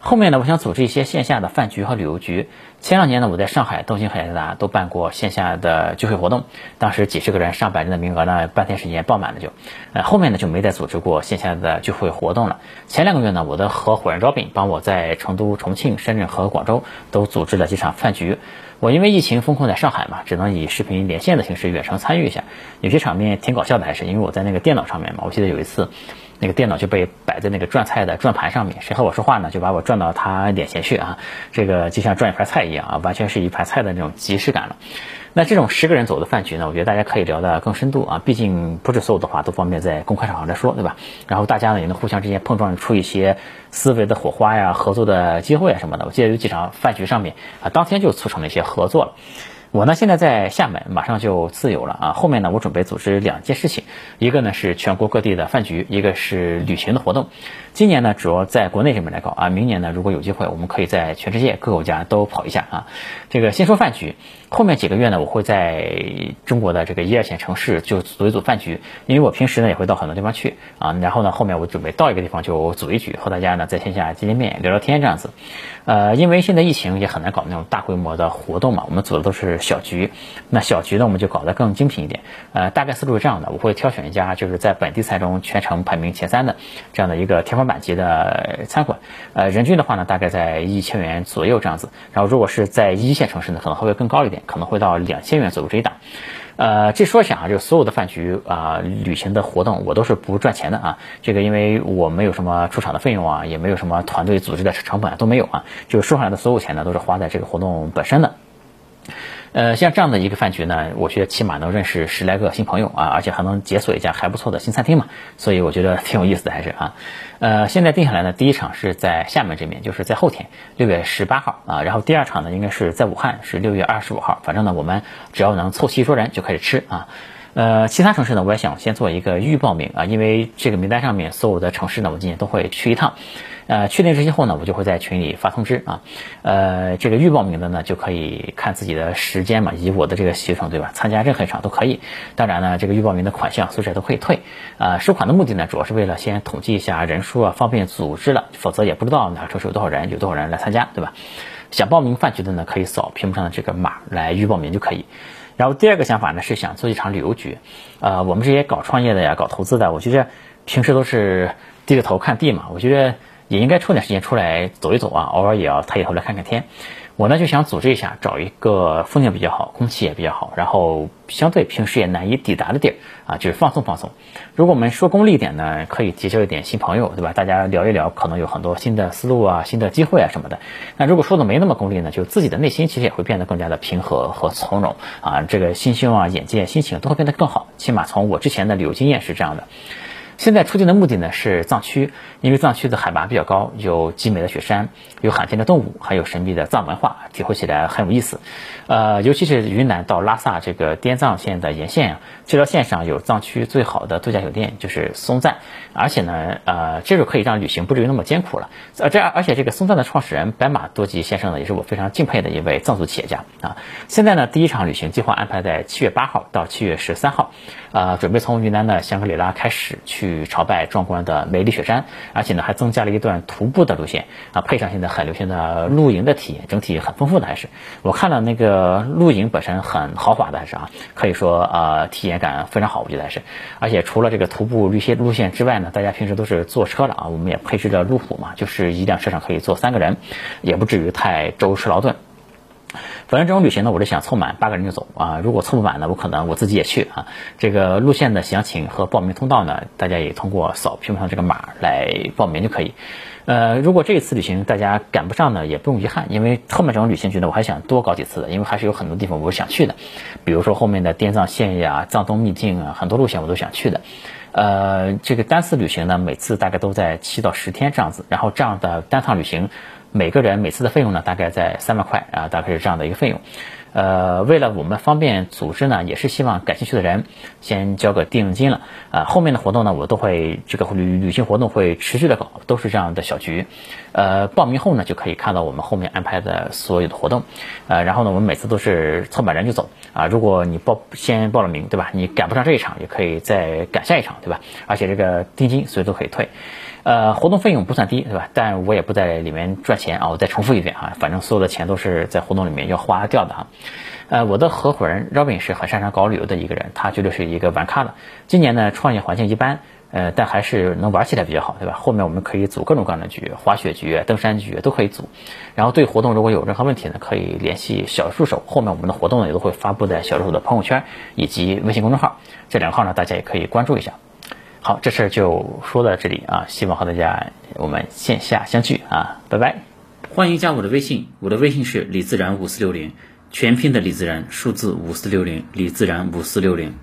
后面呢，我想组织一些线下的饭局和旅游局。前两年呢，我在上海、东京和雅加达都办过线下的聚会活动，当时几十个人、上百人的名额呢，半天时间爆满了就。呃，后面呢就没再组织过线下的聚会活动了。前两个月呢，我的合伙人饶斌帮我在成都、重庆、深圳和广州都组织了几场饭局。我因为疫情封控在上海嘛，只能以视频连线的形式远程参与一下。有些场面挺搞笑的，还是因为我在那个电脑上面嘛。我记得有一次。那个电脑就被摆在那个转菜的转盘上面，谁和我说话呢，就把我转到他脸前去啊，这个就像转一盘菜一样啊，完全是一盘菜的那种即视感了。那这种十个人走的饭局呢，我觉得大家可以聊得更深度啊，毕竟不是所有的话都方便在公开场合来说，对吧？然后大家呢也能互相之间碰撞出一些思维的火花呀，合作的机会啊什么的。我记得有几场饭局上面啊，当天就促成了一些合作了。我呢现在在厦门，马上就自由了啊！后面呢，我准备组织两件事情，一个呢是全国各地的饭局，一个是旅行的活动。今年呢，主要在国内这边来搞啊。明年呢，如果有机会，我们可以在全世界各个国家都跑一下啊。这个先说饭局，后面几个月呢，我会在中国的这个一二线城市就组一组饭局，因为我平时呢也会到很多地方去啊。然后呢，后面我准备到一个地方就组一局，和大家呢在线下见见面、聊聊天这样子。呃，因为现在疫情也很难搞那种大规模的活动嘛，我们组的都是小局。那小局呢，我们就搞得更精品一点。呃，大概思路是这样的，我会挑选一家就是在本地菜中全程排名前三的这样的一个天花板。级的餐馆，呃，人均的话呢，大概在一千元左右这样子。然后如果是在一线城市呢，可能会更高一点，可能会到两千元左右这一档。呃，这说一下啊，就所有的饭局啊、旅行的活动，我都是不赚钱的啊。这个因为我没有什么出场的费用啊，也没有什么团队组织的成本啊都没有啊，就收上来的所有钱呢，都是花在这个活动本身的。呃，像这样的一个饭局呢，我觉得起码能认识十来个新朋友啊，而且还能解锁一家还不错的新餐厅嘛，所以我觉得挺有意思的，还是啊。呃，现在定下来呢，第一场是在厦门这边，就是在后天六月十八号啊，然后第二场呢应该是在武汉，是六月二十五号。反正呢，我们只要能凑齐一桌人就开始吃啊。呃，其他城市呢，我也想先做一个预报名啊，因为这个名单上面所有的城市呢，我今年都会去一趟。呃，确定这些后呢，我就会在群里发通知啊。呃，这个预报名的呢，就可以看自己的时间嘛，以及我的这个行程，对吧？参加任何一场都可以。当然呢，这个预报名的款项随时都可以退。啊，收款的目的呢，主要是为了先统计一下人数啊，方便组织了，否则也不知道哪个城市有多少人，有多少人来参加，对吧？想报名饭局的呢，可以扫屏幕上的这个码来预报名就可以。然后第二个想法呢，是想做一场旅游局。呃，我们这些搞创业的呀，搞投资的，我觉得平时都是低着头看地嘛，我觉得。也应该抽点时间出来走一走啊，偶尔也要抬起头来看看天。我呢就想组织一下，找一个风景比较好、空气也比较好，然后相对平时也难以抵达的地儿啊，就是放松放松。如果我们说功利一点呢，可以结交一点新朋友，对吧？大家聊一聊，可能有很多新的思路啊、新的机会啊什么的。那如果说的没那么功利呢，就自己的内心其实也会变得更加的平和和从容啊，这个心胸啊、眼界、心情都会变得更好。起码从我之前的旅游经验是这样的。现在出境的目的呢是藏区，因为藏区的海拔比较高，有极美的雪山，有罕见的动物，还有神秘的藏文化，体会起来很有意思。呃，尤其是云南到拉萨这个滇藏线的沿线啊，这条线上有藏区最好的度假酒店，就是松赞。而且呢，呃，这就可以让旅行不至于那么艰苦了。呃，这而且这个松赞的创始人白马多吉先生呢，也是我非常敬佩的一位藏族企业家啊。现在呢，第一场旅行计划安排在七月八号到七月十三号，呃，准备从云南的香格里拉开始去。去朝拜壮观的梅里雪山，而且呢还增加了一段徒步的路线啊，配上现在很流行的露营的体验，整体很丰富的还是。我看了那个露营本身很豪华的还是啊，可以说呃体验感非常好，我觉得还是。而且除了这个徒步路线路线之外呢，大家平时都是坐车了啊，我们也配置了路虎嘛，就是一辆车上可以坐三个人，也不至于太舟车劳顿。反正这种旅行呢，我是想凑满八个人就走啊。如果凑不满呢，我可能我自己也去啊。这个路线的详情和报名通道呢，大家也通过扫屏幕上这个码来报名就可以。呃，如果这一次旅行大家赶不上呢，也不用遗憾，因为后面这种旅行局呢，我还想多搞几次的，因为还是有很多地方我是想去的。比如说后面的滇藏线呀、藏东秘境啊，很多路线我都想去的。呃，这个单次旅行呢，每次大概都在七到十天这样子，然后这样的单趟旅行。每个人每次的费用呢，大概在三万块啊，大概是这样的一个费用。呃，为了我们方便组织呢，也是希望感兴趣的人先交个定金了啊。后面的活动呢，我都会这个旅旅行活动会持续的搞，都是这样的小局。呃，报名后呢，就可以看到我们后面安排的所有的活动。呃，然后呢，我们每次都是凑满人就走啊。如果你报先报了名，对吧？你赶不上这一场，也可以再赶下一场，对吧？而且这个定金随时都可以退。呃，活动费用不算低，对吧？但我也不在里面赚钱啊。我再重复一遍啊，反正所有的钱都是在活动里面要花掉的哈。呃，我的合伙人 Robin 是很擅长搞旅游的一个人，他绝对是一个玩咖的。今年呢，创业环境一般，呃，但还是能玩起来比较好，对吧？后面我们可以组各种各样的局，滑雪局、登山局都可以组。然后对活动如果有任何问题呢，可以联系小助手。后面我们的活动呢也都会发布在小助手的朋友圈以及微信公众号，这两个号呢大家也可以关注一下。好，这事儿就说到这里啊，希望和大家我们线下相聚啊，拜拜。欢迎加我的微信，我的微信是李自然五四六零。全拼的李自然，数字五四六零，李自然五四六零。